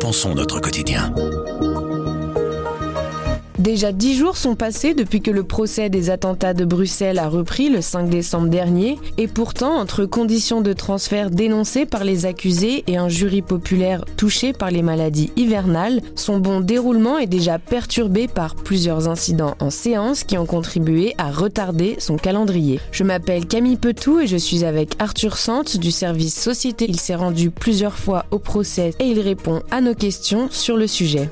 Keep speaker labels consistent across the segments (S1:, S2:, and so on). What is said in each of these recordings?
S1: pensons notre quotidien.
S2: Déjà dix jours sont passés depuis que le procès des attentats de Bruxelles a repris le 5 décembre dernier, et pourtant, entre conditions de transfert dénoncées par les accusés et un jury populaire touché par les maladies hivernales, son bon déroulement est déjà perturbé par plusieurs incidents en séance qui ont contribué à retarder son calendrier. Je m'appelle Camille Petou et je suis avec Arthur Sante du service Société. Il s'est rendu plusieurs fois au procès et il répond à nos questions sur le sujet.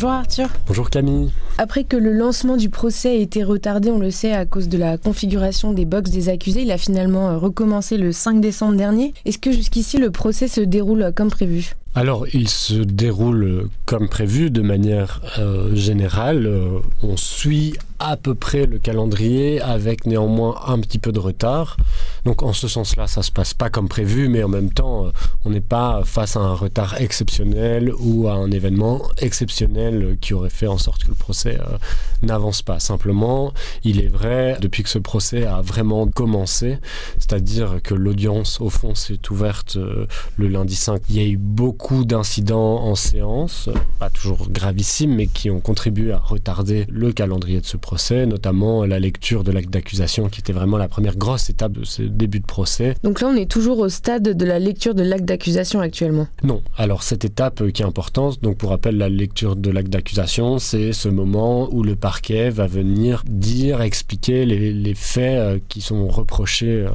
S2: Bonjour Arthur.
S3: Bonjour Camille.
S2: Après que le lancement du procès a été retardé, on le sait, à cause de la configuration des box des accusés, il a finalement euh, recommencé le 5 décembre dernier. Est-ce que jusqu'ici le procès se déroule comme prévu?
S3: Alors, il se déroule comme prévu de manière euh, générale. Euh, on suit à peu près le calendrier avec néanmoins un petit peu de retard. Donc en ce sens-là, ça se passe pas comme prévu, mais en même temps, euh, on n'est pas face à un retard exceptionnel ou à un événement exceptionnel qui aurait fait en sorte que le procès euh, n'avance pas. Simplement, il est vrai, depuis que ce procès a vraiment commencé, c'est-à-dire que l'audience au fond s'est ouverte euh, le lundi 5, il y a eu beaucoup d'incidents en séance, pas toujours gravissimes, mais qui ont contribué à retarder le calendrier de ce procès notamment la lecture de l'acte d'accusation qui était vraiment la première grosse étape de ce début de procès.
S2: Donc là, on est toujours au stade de la lecture de l'acte d'accusation actuellement
S3: Non. Alors cette étape qui est importante, donc pour rappel, la lecture de l'acte d'accusation, c'est ce moment où le parquet va venir dire, expliquer les, faits euh, qui sont reprochés euh,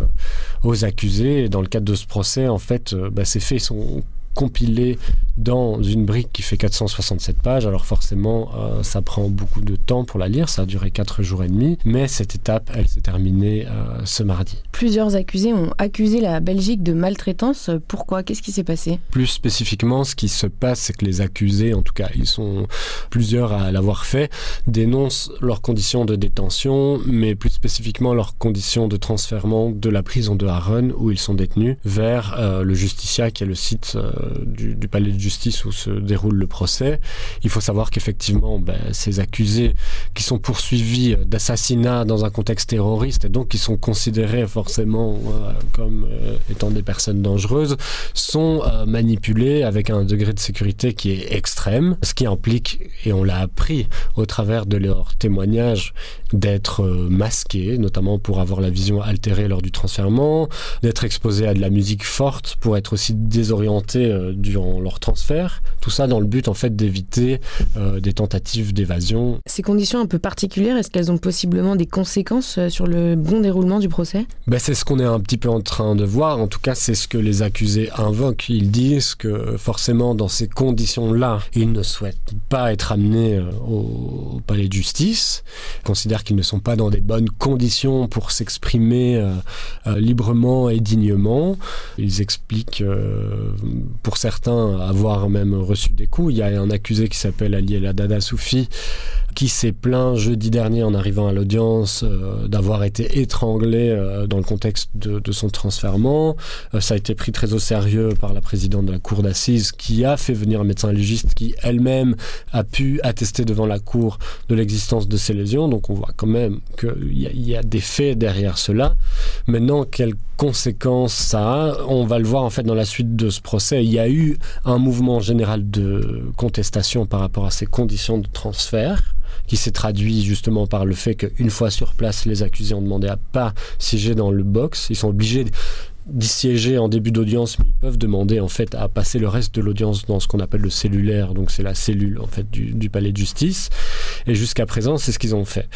S3: aux accusés. Et dans le cadre de ce procès, en fait, euh, bah, ces faits sont compilés dans une brique qui fait 467 pages. Alors forcément, euh, ça prend beaucoup de temps pour la lire. Ça a duré 4 jours et demi. Mais cette étape, elle s'est terminée euh, ce mardi.
S2: Plusieurs accusés ont accusé la Belgique de maltraitance. Pourquoi? Qu'est-ce qui s'est passé?
S3: Plus spécifiquement, ce qui se passe, c'est que les accusés, en tout cas, ils sont plusieurs à l'avoir fait, dénoncent leurs conditions de détention, mais plus spécifiquement leurs conditions de transfèrement de la prison de Haron, où ils sont détenus, vers euh, le Justicia, qui est le site du, du palais de justice où se déroule le procès. Il faut savoir qu'effectivement, ben, ces accusés qui sont poursuivis d'assassinat dans un contexte terroriste et donc qui sont considérés forcément euh, comme euh, étant des personnes dangereuses, sont euh, manipulés avec un degré de sécurité qui est extrême, ce qui implique, et on l'a appris au travers de leurs témoignages, d'être masqués, notamment pour avoir la vision altérée lors du transfèrement, d'être exposés à de la musique forte pour être aussi désorientés durant leur transfert tout ça dans le but en fait d'éviter euh, des tentatives d'évasion.
S2: Ces conditions un peu particulières, est-ce qu'elles ont possiblement des conséquences euh, sur le bon déroulement du procès?
S3: Ben, C'est ce qu'on est un petit peu en train de voir. En tout cas, c'est ce que les accusés invoquent. Ils disent que forcément, dans ces conditions-là, ils ne souhaitent pas être amenés euh, au, palais de justice. Ils considèrent qu'ils ne sont pas dans des bonnes conditions pour s'exprimer librement et dignement. Ils expliquent, pour certains, avoir même reçu des coups. Il y a un accusé qui s'appelle Ali El Dada Soufi qui s'est plaint jeudi dernier en arrivant à l'audience euh, d'avoir été étranglé euh, dans le contexte de, son transfèrement. Euh, ça a été pris très au sérieux par la présidente de la cour d'assises qui a fait venir un médecin légiste qui elle-même a pu attester devant la cour de l'existence de ces lésions. Donc on voit quand même qu'il y, a des faits derrière cela. Maintenant, quelles conséquences ça a On va le voir en fait dans la suite de ce procès. Il y a eu un mouvement général de contestation par rapport à ces conditions de transfert qui s'est traduit justement par le fait qu'une fois sur place, les accusés ont demandé à pas siéger dans le box. Ils sont obligés d'y siéger en début d'audience, mais ils peuvent demander en fait à passer le reste de l'audience dans ce qu'on appelle le cellulaire, donc c'est la cellule en fait du, palais de justice. Et jusqu'à présent, c'est ce qu'ils ont fait.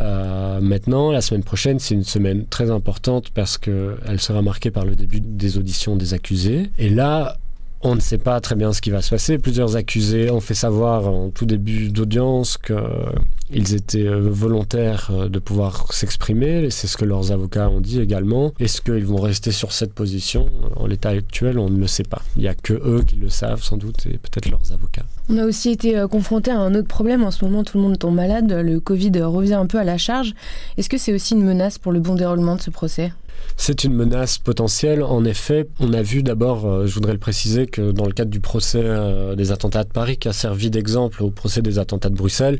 S3: Euh, maintenant, la semaine prochaine, c'est une semaine très importante parce que elle sera marquée par le début des auditions des accusés. Et là, on ne sait pas très bien ce qui va se passer. Plusieurs accusés ont fait savoir en tout début d'audience qu'ils étaient euh, volontaires euh, de pouvoir s'exprimer. C'est ce que leurs avocats ont dit également. Est-ce qu'ils vont rester sur cette position? En l'état actuel, on ne le sait pas. Il n'y a que eux qui le savent sans doute et peut-être leurs avocats.
S2: On a aussi été euh, confronté à un autre problème. En ce moment, tout le monde tombe malade. Le Covid revient un peu à la charge. Est-ce que c'est aussi une menace pour le bon déroulement de ce procès?
S3: C'est une menace potentielle. En effet, on a vu d'abord, euh, je voudrais le préciser, que dans le cadre du procès euh, des attentats de Paris, qui a servi d'exemple au procès des attentats de Bruxelles,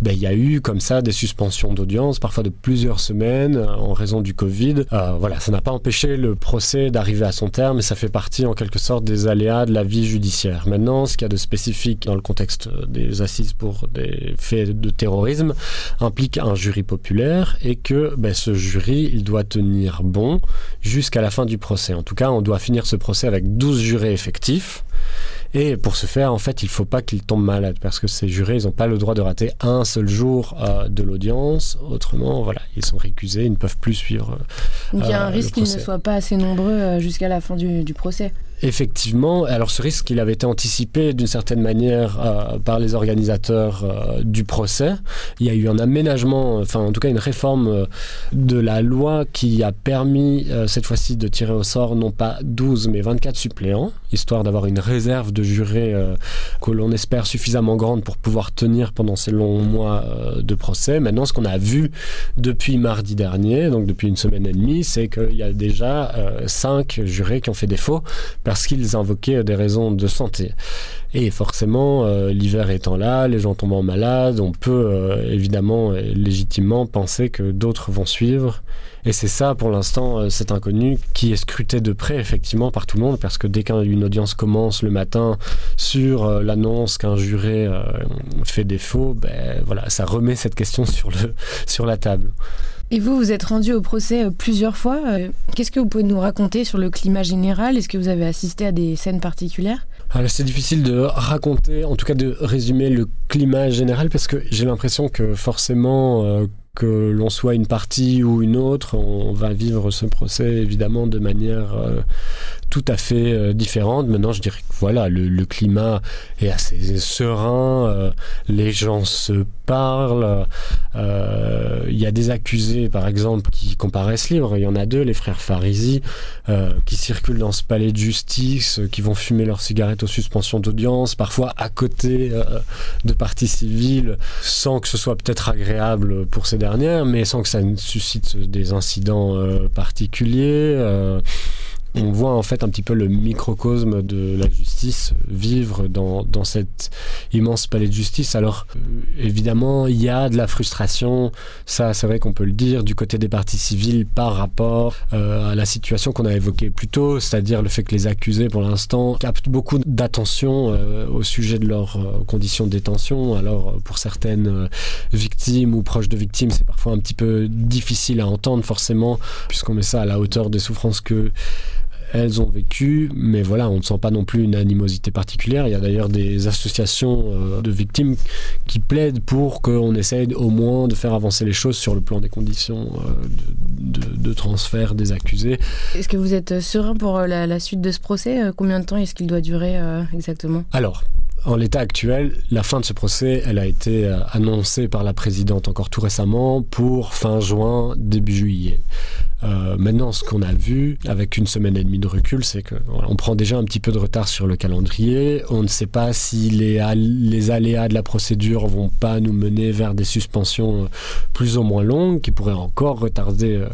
S3: ben, il y a eu comme ça des suspensions d'audience, parfois de plusieurs semaines, euh, en raison du Covid. voilà, ça n'a pas empêché le procès d'arriver à son terme, et ça fait partie en quelque sorte des aléas de la vie judiciaire. Maintenant, ce qu'il y a de spécifique dans le contexte des assises pour des faits de terrorisme implique un jury populaire, et que ben, ce jury, il doit tenir bon jusqu'à la fin du procès. En tout cas, on doit finir ce procès avec 12 jurés effectifs. Et pour ce faire, en fait, il ne faut pas qu'ils tombent malades parce que ces jurés, ils n'ont pas le droit de rater un seul jour euh, de l'audience. Autrement, voilà, ils sont récusés, ils ne peuvent plus suivre.
S2: Donc il y a un euh, risque qu'ils ne soient pas assez nombreux euh, jusqu'à la fin du procès.
S3: Effectivement, alors ce risque, il avait été anticipé d'une certaine manière euh, par les organisateurs euh, du procès. Il y a eu un aménagement, enfin en tout cas une réforme euh, de la loi qui a permis cette fois-ci de tirer au sort non pas 12 mais 24 suppléants, histoire d'avoir une réserve de jurés que l'on espère suffisamment grande pour pouvoir tenir pendant ces longs mois de procès. Maintenant, ce qu'on a vu depuis mardi dernier, donc depuis une semaine et demie, c'est qu'il y a déjà 5 jurés qui ont fait défaut parce qu'ils invoquaient des raisons de santé. Et forcément, euh, l'hiver étant là, les gens tombant malades, on peut euh, évidemment légitimement penser que d'autres vont suivre. Et c'est ça, pour l'instant, euh, cet inconnu qui est scruté de près, effectivement, par tout le monde, parce que dès qu'une audience commence le matin sur l'annonce qu'un juré fait défaut, ben, voilà, ça remet cette question sur, le, sur la table.
S2: Et vous, vous êtes rendu au procès euh, plusieurs fois. Euh, qu'est-ce que vous pouvez nous raconter sur le climat général? Est-ce que vous avez assisté à des scènes particulières?
S3: Alors c'est difficile de raconter, en tout cas de résumer le climat général, parce que j'ai l'impression que forcément, euh, que l'on soit une partie ou une autre, on va vivre ce procès évidemment de manière tout à fait euh, différente. Maintenant, je dirais que voilà, le, climat est assez serein, euh, les gens se parlent. Euh, il y a des accusés, par exemple, qui comparaissent libres. Il y en a deux, les frères Farisi, qui circulent dans ce palais de justice, qui vont fumer leurs cigarettes aux suspensions d'audience, parfois à côté de parties civiles, sans que ce soit peut-être agréable pour ces dernières, mais sans que ça ne suscite des incidents particuliers on voit en fait un petit peu le microcosme de la justice vivre dans, dans cet immense palais de justice. Alors euh, évidemment, il y a de la frustration, ça c'est vrai qu'on peut le dire, du côté des parties civiles par rapport euh, à la situation qu'on a évoquée plus tôt, c'est-à-dire le fait que les accusés pour l'instant captent beaucoup d'attention euh, au sujet de leurs conditions de détention. Alors pour certaines victimes ou proches de victimes, c'est parfois un petit peu difficile à entendre forcément, puisqu'on met ça à la hauteur des souffrances que elles ont vécu, mais voilà, on ne sent pas non plus une animosité particulière. Il y a d'ailleurs des associations euh, de victimes qui plaident pour qu'on essaye au moins de faire avancer les choses sur le plan des conditions euh, de, transfert des accusés.
S2: Est-ce que vous êtes serein pour euh, la, suite de ce procès Combien de temps est-ce qu'il doit durer exactement?
S3: Alors, en l'état actuel, la fin de ce procès, elle a été annoncée par la présidente encore tout récemment pour fin juin, début juillet. Euh, maintenant, ce qu'on a vu avec une semaine et demie de recul, c'est qu'on prend déjà un petit peu de retard sur le calendrier. On ne sait pas si les, les aléas de la procédure vont pas nous mener vers des suspensions euh, plus ou moins longues qui pourraient encore retarder euh,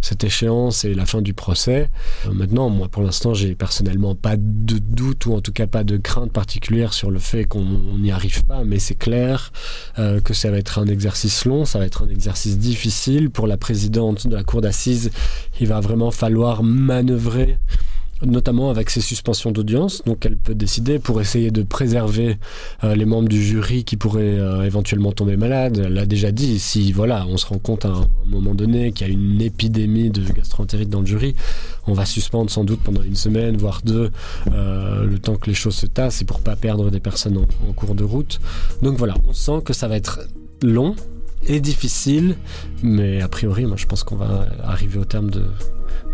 S3: cette échéance et la fin du procès. maintenant, moi, pour l'instant, j'ai personnellement pas de doute ou en tout cas pas de crainte particulière sur le fait qu'on n'y arrive pas, mais c'est clair que ça va être un exercice long, ça va être un exercice difficile pour la présidente de la cour d'assises il va vraiment falloir manœuvrer notamment avec ces suspensions d'audience. Donc elle peut décider pour essayer de préserver euh, les membres du jury qui pourraient euh, éventuellement tomber malades. Elle l'a déjà dit, si voilà, on se rend compte à un, moment donné qu'il y a une épidémie de gastroentérite dans le jury, on va suspendre sans doute pendant une semaine, voire deux, euh, le temps que les choses se tassent et pour pas perdre des personnes en cours de route. Donc voilà, on sent que ça va être long, est difficile, mais a priori, moi, je pense qu'on va arriver au terme de,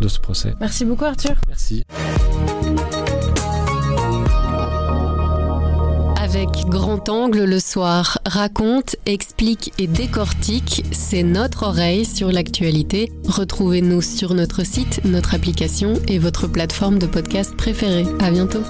S3: de ce procès.
S2: Merci beaucoup, Arthur.
S3: Merci.
S1: Avec Grand Angle le soir, raconte, explique et décortique, c'est notre oreille sur l'actualité. Retrouvez-nous sur notre site, notre application et votre plateforme de podcast préférée. À bientôt.